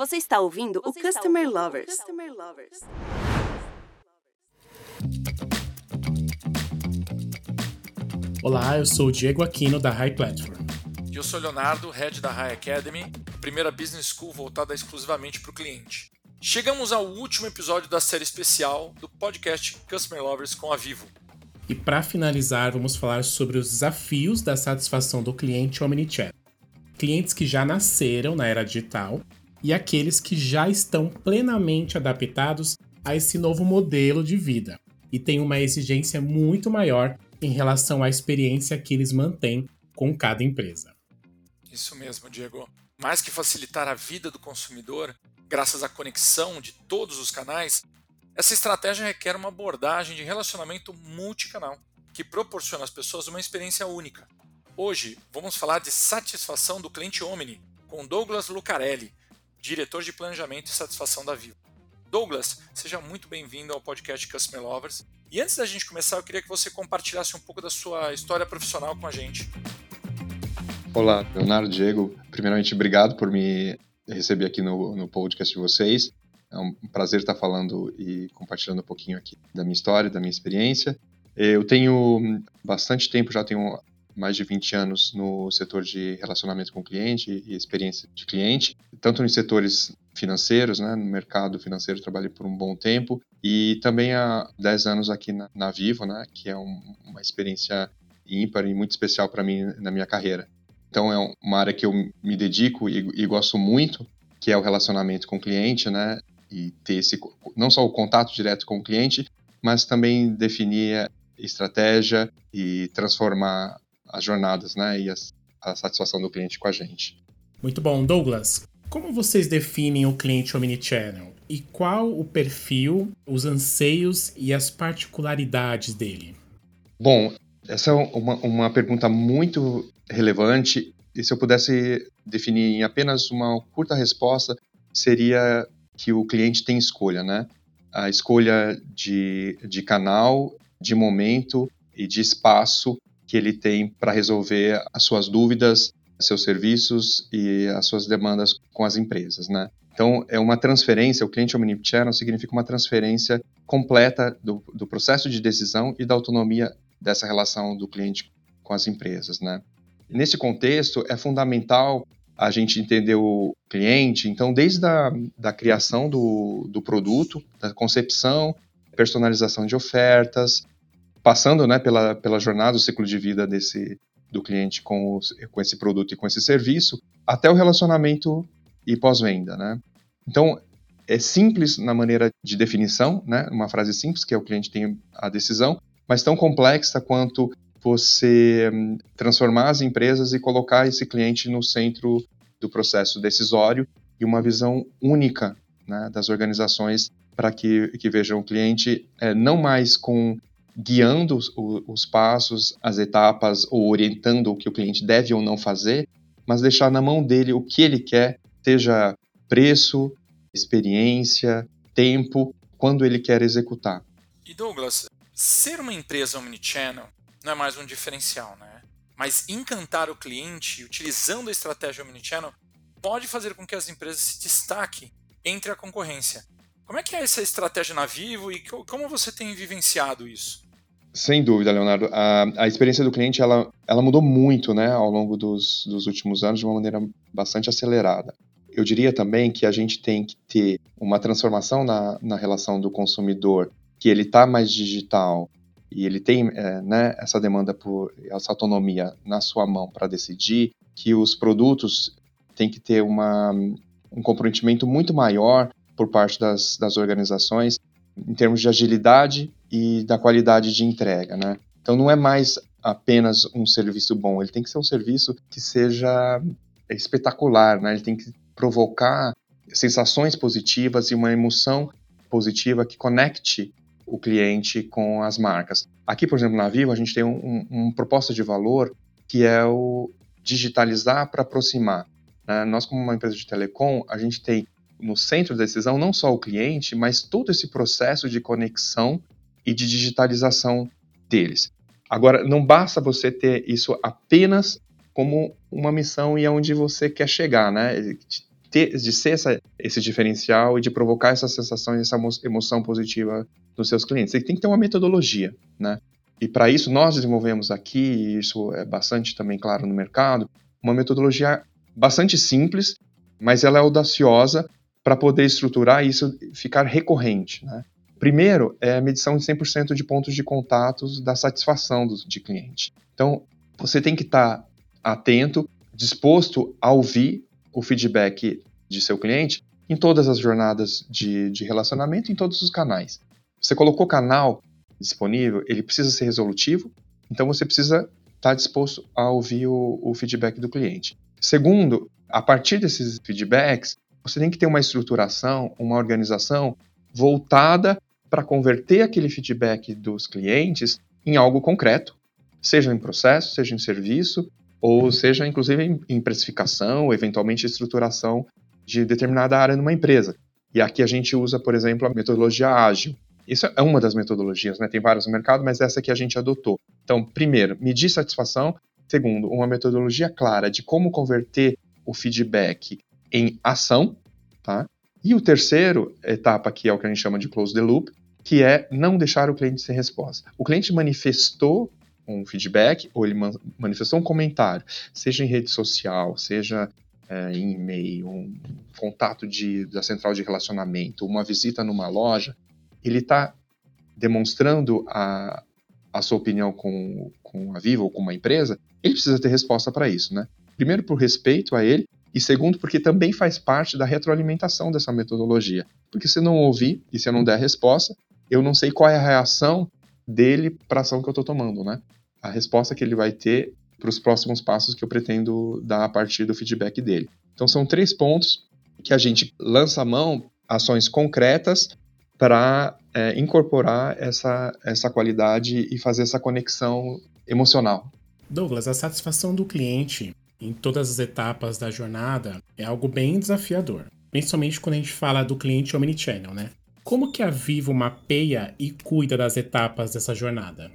Você está ouvindo Você o Customer ouvindo Lovers. Customer Lovers. Olá, eu sou o Diego Aquino da High Platform. E eu sou o Leonardo, head da High Academy, primeira business school voltada exclusivamente para o cliente. Chegamos ao último episódio da série especial do podcast Customer Lovers com a Vivo. E para finalizar, vamos falar sobre os desafios da satisfação do cliente Omnichannel. Clientes que já nasceram na era digital e aqueles que já estão plenamente adaptados a esse novo modelo de vida e têm uma exigência muito maior em relação à experiência que eles mantêm com cada empresa. Isso mesmo, Diego. Mais que facilitar a vida do consumidor, graças à conexão de todos os canais, essa estratégia requer uma abordagem de relacionamento multicanal, que proporciona às pessoas uma experiência única. Hoje, vamos falar de satisfação do cliente Omni, com Douglas Lucarelli, diretor de planejamento e satisfação da Vivo. Douglas, seja muito bem-vindo ao podcast Customer Lovers. E antes da gente começar, eu queria que você compartilhasse um pouco da sua história profissional com a gente. Olá, Leonardo Diego. Primeiramente, obrigado por me receber aqui no, no podcast de vocês. É um prazer estar falando e compartilhando um pouquinho aqui da minha história, da minha experiência. Eu tenho bastante tempo, já tenho mais de 20 anos no setor de relacionamento com o cliente e experiência de cliente, tanto nos setores financeiros, né, no mercado financeiro trabalhei por um bom tempo e também há 10 anos aqui na, na Vivo, né, que é um, uma experiência ímpar e muito especial para mim na minha carreira. Então é uma área que eu me dedico e, e gosto muito, que é o relacionamento com o cliente, né? e ter esse não só o contato direto com o cliente, mas também definir estratégia e transformar as jornadas, né, e as, a satisfação do cliente com a gente. Muito bom, Douglas. Como vocês definem o cliente omnichannel e qual o perfil, os anseios e as particularidades dele? Bom, essa é uma, uma pergunta muito relevante e se eu pudesse definir em apenas uma curta resposta, seria que o cliente tem escolha, né? A escolha de, de canal, de momento e de espaço que ele tem para resolver as suas dúvidas, seus serviços e as suas demandas com as empresas, né? Então, é uma transferência, o cliente omnichannel significa uma transferência completa do, do processo de decisão e da autonomia dessa relação do cliente com as empresas, né? Nesse contexto, é fundamental a gente entender o cliente. Então, desde a da criação do, do produto, da concepção, personalização de ofertas, passando né, pela, pela jornada, o ciclo de vida desse, do cliente com, os, com esse produto e com esse serviço, até o relacionamento e pós-venda. Né? Então, é simples na maneira de definição, né? uma frase simples, que é o cliente tem a decisão, mas tão complexa quanto você hum, transformar as empresas e colocar esse cliente no centro do processo decisório e uma visão única né, das organizações para que, que vejam o cliente é, não mais com guiando os, os, passos, as etapas ou orientando o que o cliente deve ou não fazer, mas deixar na mão dele o que ele quer, seja preço, experiência, tempo, quando ele quer executar. E Douglas, ser uma empresa omnichannel não é mais um diferencial, né? Mas encantar o cliente utilizando a estratégia omnichannel pode fazer com que as empresas se destaquem entre a concorrência. Como é que é essa estratégia na Vivo e como você tem vivenciado isso? Sem dúvida, Leonardo. A, a experiência do cliente ela, ela mudou muito né, ao longo dos, dos últimos anos de uma maneira bastante acelerada. Eu diria também que a gente tem que ter uma transformação na, na relação do consumidor, que ele está mais digital, e ele tem é, né, essa demanda por essa autonomia na sua mão para decidir que os produtos têm que ter uma, um comprometimento muito maior por parte das, das organizações em termos de agilidade e da qualidade de entrega, né? Então não é mais apenas um serviço bom, ele tem que ser um serviço que seja espetacular, né? Ele tem que provocar sensações positivas e uma emoção positiva que conecte o cliente com as marcas. Aqui, por exemplo, na Vivo, a gente tem um, um, proposta de valor que é o digitalizar para aproximar. Né? Nós, como uma empresa de telecom, a gente tem no centro da decisão não só o cliente, mas todo esse processo de conexão e de digitalização deles. Agora, não basta você ter isso apenas como uma missão e aonde você quer chegar, né? ter, de ser essa, esse diferencial e de provocar essa sensação e essa emoção positiva nos seus clientes. Você tem que ter uma metodologia, né? E para isso nós desenvolvemos aqui, e isso é bastante também claro no mercado, uma metodologia bastante simples, mas ela é audaciosa para poder estruturar isso ficar recorrente, né? Primeiro é a medição de 100% de pontos de contatos da satisfação do, de cliente. Então, você tem que estar tá atento, disposto a ouvir o feedback de seu cliente em todas as jornadas de, de relacionamento, em todos os canais. Você colocou canal disponível, ele precisa ser resolutivo, então você precisa estar disposto a ouvir o, o feedback do cliente. Segundo, a partir desses feedbacks, você tem que ter uma estruturação, uma organização voltada para converter aquele feedback dos clientes em algo concreto, seja em processo, seja em serviço, ou seja, inclusive em, precificação, eventualmente estruturação de determinada área numa empresa. E aqui a gente usa, por exemplo, a metodologia ágil. Isso é uma das metodologias, né? Tem várias no mercado, mas essa que a gente adotou. Então, primeiro, medir satisfação. Segundo, uma metodologia clara de como converter o feedback em ação, tá? E o terceiro etapa, que é o que a gente chama de close the loop, que é não deixar o cliente sem resposta. O cliente manifestou um feedback ou ele manifestou um comentário, seja em rede social, seja é, em e-mail, um contato de, da central de relacionamento, uma visita numa loja, ele está demonstrando a, a sua opinião com, com a Viva ou com uma empresa, ele precisa ter resposta para isso, né? Primeiro, por respeito a ele, e segundo, porque também faz parte da retroalimentação dessa metodologia. Porque se não ouvir e se eu não der resposta, eu não sei qual é a reação dele para a ação que eu estou tomando, né? A resposta que ele vai ter para os próximos passos que eu pretendo dar a partir do feedback dele. Então, são três pontos que a gente lança a mão, ações concretas para é, incorporar essa, essa qualidade e fazer essa conexão emocional. Douglas, a satisfação do cliente em todas as etapas da jornada é algo bem desafiador, principalmente quando a gente fala do cliente omnichannel, né? Como que a Vivo mapeia e cuida das etapas dessa jornada?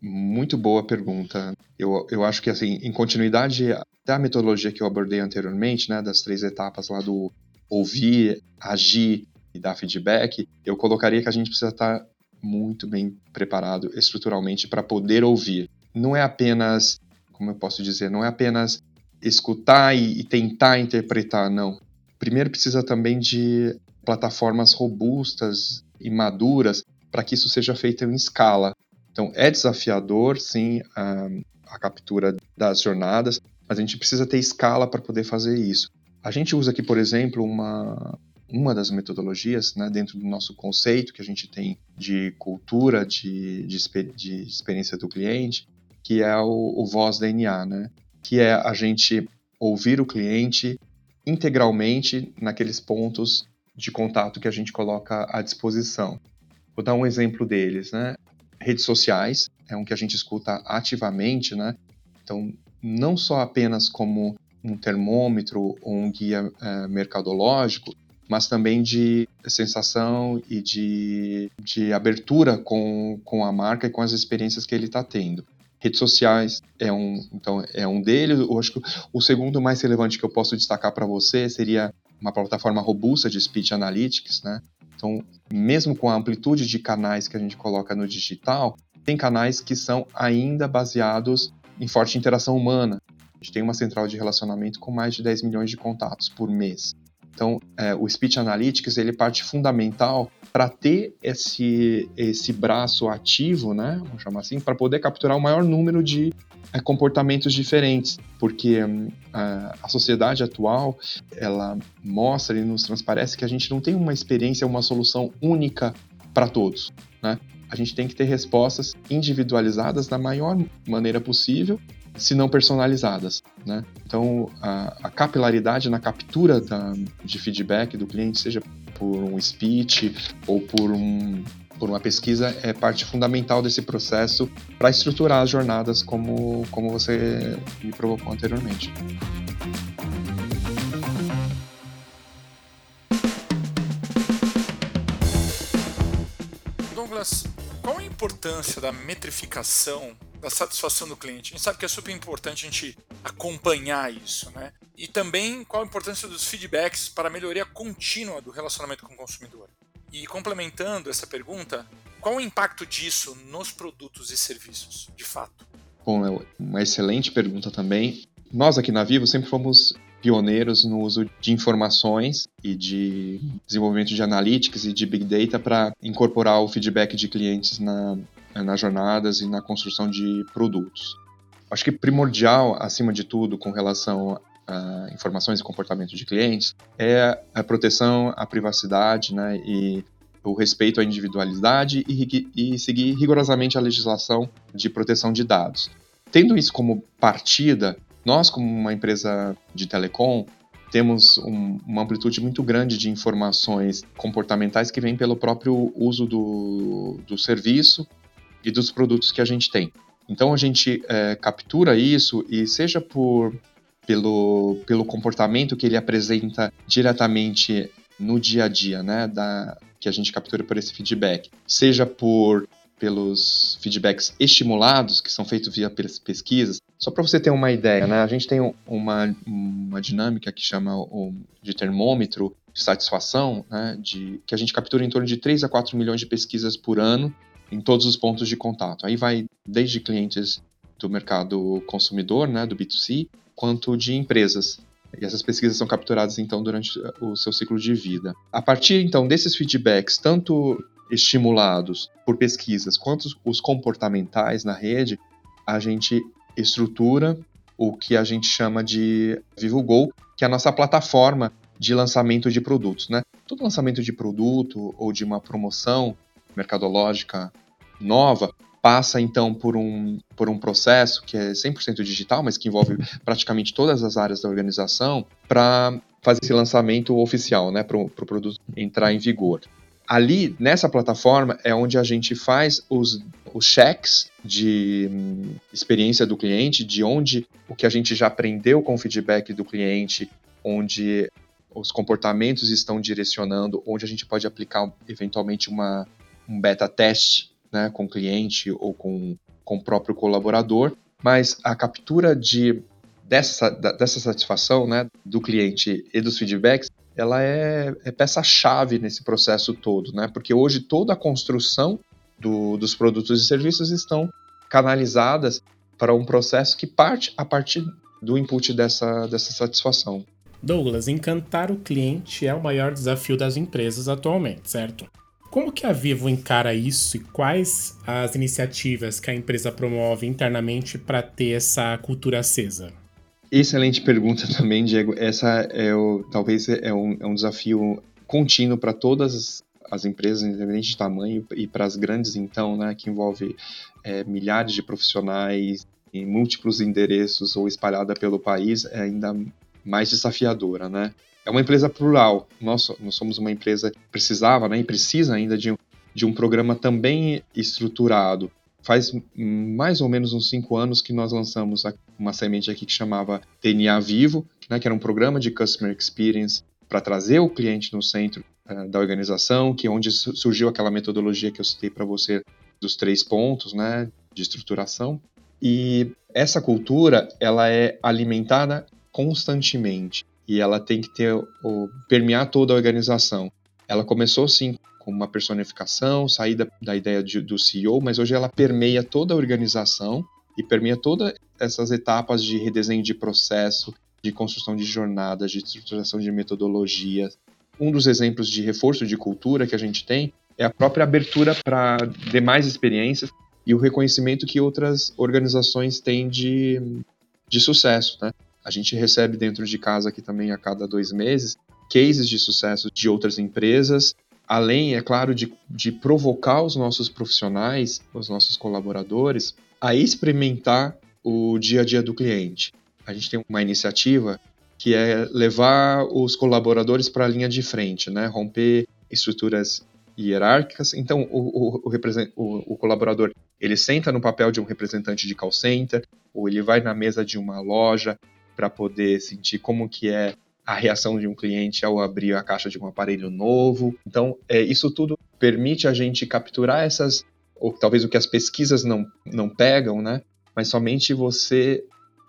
Muito boa pergunta. Eu, eu acho que, assim, em continuidade da metodologia que eu abordei anteriormente, né, das três etapas lá do ouvir, agir e dar feedback, eu colocaria que a gente precisa estar muito bem preparado estruturalmente para poder ouvir. Não é apenas, como eu posso dizer, não é apenas escutar e, e tentar interpretar, não. Primeiro precisa também de plataformas robustas e maduras para que isso seja feito em escala. Então é desafiador, sim, a, a captura das jornadas, mas a gente precisa ter escala para poder fazer isso. A gente usa aqui, por exemplo, uma, uma das metodologias, né, dentro do nosso conceito que a gente tem de cultura, de, de, de experiência do cliente, que é o, o Voz DNA, né, que é a gente ouvir o cliente integralmente naqueles pontos de contato que a gente coloca à disposição. Vou dar um exemplo deles, né? Redes sociais é um que a gente escuta ativamente, né? Então, não só apenas como um termômetro ou um guia é, mercadológico, mas também de sensação e de, de abertura com, com a marca e com as experiências que ele está tendo. Redes sociais é um, então, é um deles. Eu acho que o segundo mais relevante que eu posso destacar para você seria uma plataforma robusta de speech analytics, né? Então, mesmo com a amplitude de canais que a gente coloca no digital, tem canais que são ainda baseados em forte interação humana. A gente tem uma central de relacionamento com mais de 10 milhões de contatos por mês. Então, é, o Speech Analytics ele é parte fundamental para ter esse, esse braço ativo, né, vamos chamar assim, para poder capturar o maior número de é, comportamentos diferentes, porque hum, a, a, sociedade atual ela mostra e nos transparece que a gente não tem uma experiência, uma solução única para todos, né? A gente tem que ter respostas individualizadas da maior maneira possível se não personalizadas. Né? Então, a, a capilaridade na captura da, de feedback do cliente, seja por um speech ou por, um, por uma pesquisa, é parte fundamental desse processo para estruturar as jornadas como, como você me provocou anteriormente. Douglas, qual a importância da metrificação da satisfação do cliente. A gente sabe que é super importante a gente acompanhar isso, né? E também qual a importância dos feedbacks para a melhoria contínua do relacionamento com o consumidor. E complementando essa pergunta, qual o impacto disso nos produtos e serviços, de fato? Bom, é uma excelente pergunta também. Nós aqui na Vivo sempre fomos pioneiros no uso de informações e de desenvolvimento de analytics e de big data para incorporar o feedback de clientes na, nas jornadas e na construção de produtos. Acho que primordial, acima de tudo, com relação a informações e comportamento de clientes, é a proteção à privacidade né, e o respeito à individualidade e, e seguir rigorosamente a legislação de proteção de dados. Tendo isso como partida, nós, como uma empresa de telecom, temos um, uma amplitude muito grande de informações comportamentais que vêm pelo próprio uso do, do serviço e dos produtos que a gente tem. Então a gente é, captura isso e seja por pelo, pelo comportamento que ele apresenta diretamente no dia a dia, né, da, que a gente captura por esse feedback, seja por pelos feedbacks estimulados que são feitos via pesquisas. Só para você ter uma ideia, né, a gente tem uma, uma dinâmica que chama o, de termômetro de satisfação, né, de, que a gente captura em torno de 3 a 4 milhões de pesquisas por ano em todos os pontos de contato. Aí vai desde clientes do mercado consumidor, né, do B2C, quanto de empresas. E essas pesquisas são capturadas então durante o seu ciclo de vida. A partir então desses feedbacks, tanto estimulados por pesquisas quanto os comportamentais na rede, a gente estrutura o que a gente chama de VivoGo, que é a nossa plataforma de lançamento de produtos. Né? Todo lançamento de produto ou de uma promoção mercadológica nova passa então por um, por um processo que é 100% digital, mas que envolve praticamente todas as áreas da organização, para fazer esse lançamento oficial, né, para o pro produto entrar em vigor. Ali, nessa plataforma, é onde a gente faz os, os checks de hum, experiência do cliente, de onde o que a gente já aprendeu com o feedback do cliente, onde os comportamentos estão direcionando, onde a gente pode aplicar eventualmente uma, um beta teste né, com o cliente ou com, com o próprio colaborador, mas a captura de, dessa, dessa satisfação né, do cliente e dos feedbacks ela é, é peça-chave nesse processo todo, né? Porque hoje toda a construção do, dos produtos e serviços estão canalizadas para um processo que parte a partir do input dessa, dessa satisfação. Douglas, encantar o cliente é o maior desafio das empresas atualmente, certo? Como que a Vivo encara isso e quais as iniciativas que a empresa promove internamente para ter essa cultura acesa? Excelente pergunta também, Diego. Essa é o, talvez é um, é um desafio contínuo para todas as empresas, independente de tamanho, e para as grandes, então, né, que envolve é, milhares de profissionais em múltiplos endereços ou espalhada pelo país, é ainda mais desafiadora, né? É uma empresa plural. Nós, nós somos uma empresa que precisava, né, e precisa ainda de um, de um programa também estruturado. Faz mais ou menos uns cinco anos que nós lançamos uma semente aqui que chamava DNA Vivo, né, que era um programa de Customer Experience para trazer o cliente no centro uh, da organização, que é onde surgiu aquela metodologia que eu citei para você dos três pontos, né, de estruturação. E essa cultura, ela é alimentada constantemente e ela tem que ter o permear toda a organização. Ela começou sim com uma personificação, saída da ideia de, do CEO, mas hoje ela permeia toda a organização e permeia todas essas etapas de redesenho de processo, de construção de jornadas, de estruturação de metodologias. Um dos exemplos de reforço de cultura que a gente tem é a própria abertura para demais experiências e o reconhecimento que outras organizações têm de, de sucesso. Né? A gente recebe dentro de casa aqui também a cada dois meses cases de sucesso de outras empresas, além, é claro, de, de provocar os nossos profissionais, os nossos colaboradores, a experimentar o dia a dia do cliente. A gente tem uma iniciativa que é levar os colaboradores para a linha de frente, né? romper estruturas hierárquicas. Então, o, o, o, o, colaborador ele senta no papel de um representante de call center, ou ele vai na mesa de uma loja, para poder sentir como que é a reação de um cliente ao abrir a caixa de um aparelho novo. Então, é, isso tudo permite a gente capturar essas, ou talvez o que as pesquisas não, não pegam, né? Mas somente você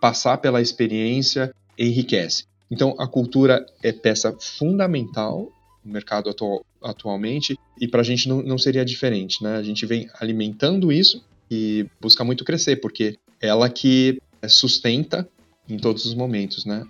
passar pela experiência enriquece. Então, a cultura é peça fundamental no mercado atual, atualmente e para a gente não, não seria diferente, né? A gente vem alimentando isso e busca muito crescer, porque é ela que sustenta em todos os momentos, né?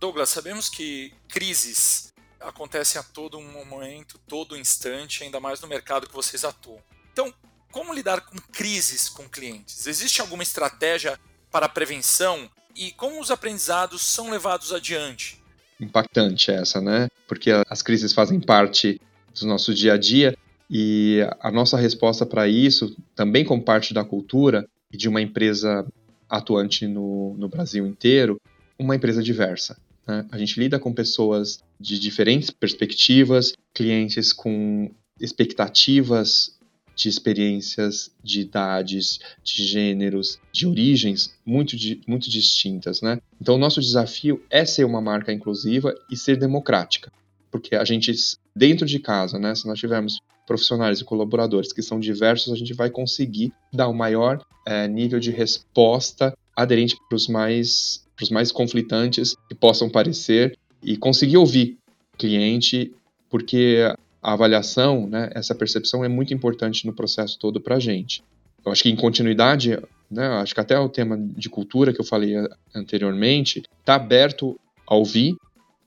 Douglas, sabemos que crises acontecem a todo momento, todo instante, ainda mais no mercado que vocês atuam. Então, como lidar com crises com clientes? Existe alguma estratégia para prevenção e como os aprendizados são levados adiante? Impactante essa, né? Porque as crises fazem parte do nosso dia a dia e a nossa resposta para isso, também como parte da cultura e de uma empresa atuante no, no Brasil inteiro, uma empresa diversa. Né? A gente lida com pessoas de diferentes perspectivas, clientes com expectativas de experiências, de idades, de gêneros, de origens muito, muito distintas, né? Então, o nosso desafio é ser uma marca inclusiva e ser democrática, porque a gente, dentro de casa, né, se nós tivermos profissionais e colaboradores que são diversos, a gente vai conseguir dar o maior é, nível de resposta aderente para os mais, mais conflitantes que possam parecer e conseguir ouvir o cliente, porque a avaliação, né, essa percepção é muito importante no processo todo para a gente. Eu acho que em continuidade, né, acho que até o tema de cultura que eu falei anteriormente, está aberto a ouvir,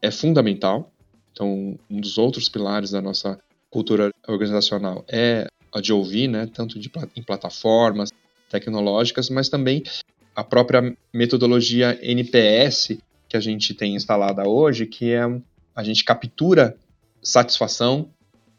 é fundamental. Então, um dos outros pilares da nossa cultura organizacional é a de ouvir, né, tanto de, em plataformas tecnológicas, mas também a própria metodologia NPS que a gente tem instalada hoje, que é a gente captura satisfação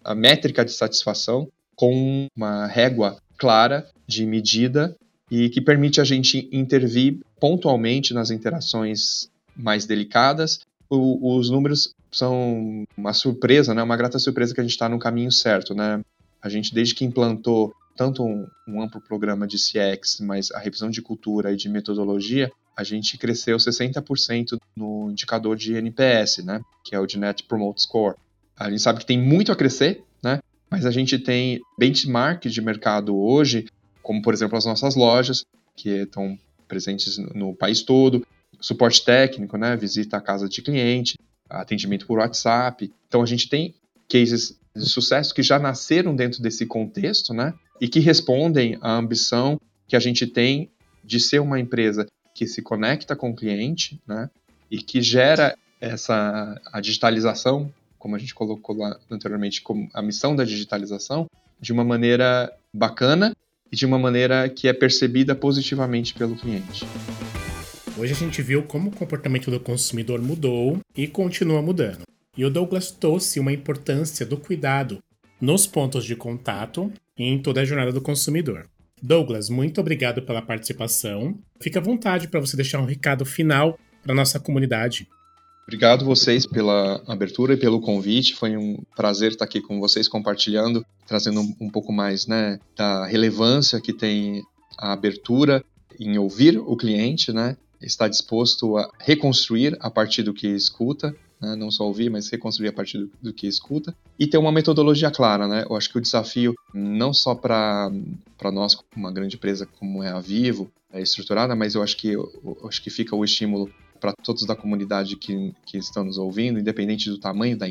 a métrica de satisfação com uma régua clara de medida e que permite a gente intervir pontualmente nas interações mais delicadas. O, os números são uma surpresa, né? uma grata surpresa que a gente está no caminho certo. Né? A gente, desde que implantou tanto um, um, amplo programa de CX, mas a revisão de cultura e de metodologia, a gente cresceu 60% no indicador de NPS, né? que é o de Net Promote Score. A gente sabe que tem muito a crescer, né? Mas a gente tem benchmarks de mercado hoje, como por exemplo as nossas lojas, que estão presentes no país todo, suporte técnico, né? Visita a casa de cliente, atendimento por WhatsApp. Então a gente tem cases de sucesso que já nasceram dentro desse contexto, né? E que respondem à ambição que a gente tem de ser uma empresa que se conecta com o cliente, né? E que gera essa a digitalização como a gente colocou lá anteriormente, como a missão da digitalização, de uma maneira bacana e de uma maneira que é percebida positivamente pelo cliente. Hoje a gente viu como o comportamento do consumidor mudou e continua mudando. E o Douglas trouxe uma importância do cuidado nos pontos de contato e em toda a jornada do consumidor. Douglas, muito obrigado pela participação. Fique à vontade para você deixar um recado final para nossa comunidade. Obrigado vocês pela abertura e pelo convite. Foi um prazer estar aqui com vocês compartilhando, trazendo um, pouco mais né, da relevância que tem a abertura em ouvir o cliente, né? Estar disposto a reconstruir a partir do que escuta, né, não só ouvir, mas reconstruir a partir do, do, que escuta e ter uma metodologia clara, né? Eu acho que o desafio não só para nós, uma grande empresa como é a Vivo, é estruturada, mas eu acho que eu, eu acho que fica o estímulo para todos da comunidade que, que estão nos ouvindo, independente do tamanho da,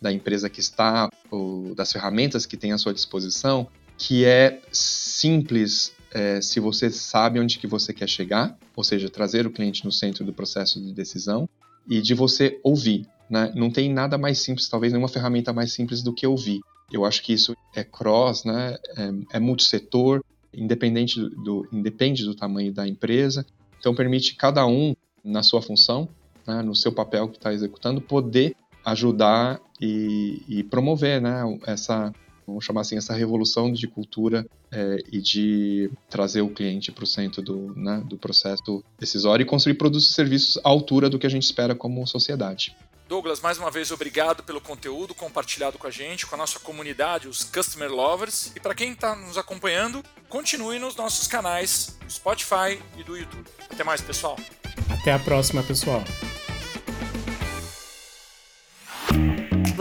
da empresa que está, ou das ferramentas que tem à sua disposição, que é simples é, se você sabe onde que você quer chegar, ou seja, trazer o cliente no centro do processo de decisão, e de você ouvir. Né? Não tem nada mais simples, talvez nenhuma ferramenta mais simples do que ouvir. Eu acho que isso é cross, né? é, é multissetor, independente do, do, independe do tamanho da empresa, então permite cada um na sua função, né, no seu papel que está executando, poder ajudar e, e, promover né, essa, vamos chamar assim, essa revolução de cultura é, e de trazer o cliente para o centro do, né, do processo decisório e construir produtos e serviços à altura do que a gente espera como sociedade. Douglas, mais uma vez, obrigado pelo conteúdo compartilhado com a gente, com a nossa comunidade, os Customer Lovers. E para quem está nos acompanhando, continue nos nossos canais do Spotify e do YouTube. Até mais, pessoal! Até a próxima, pessoal.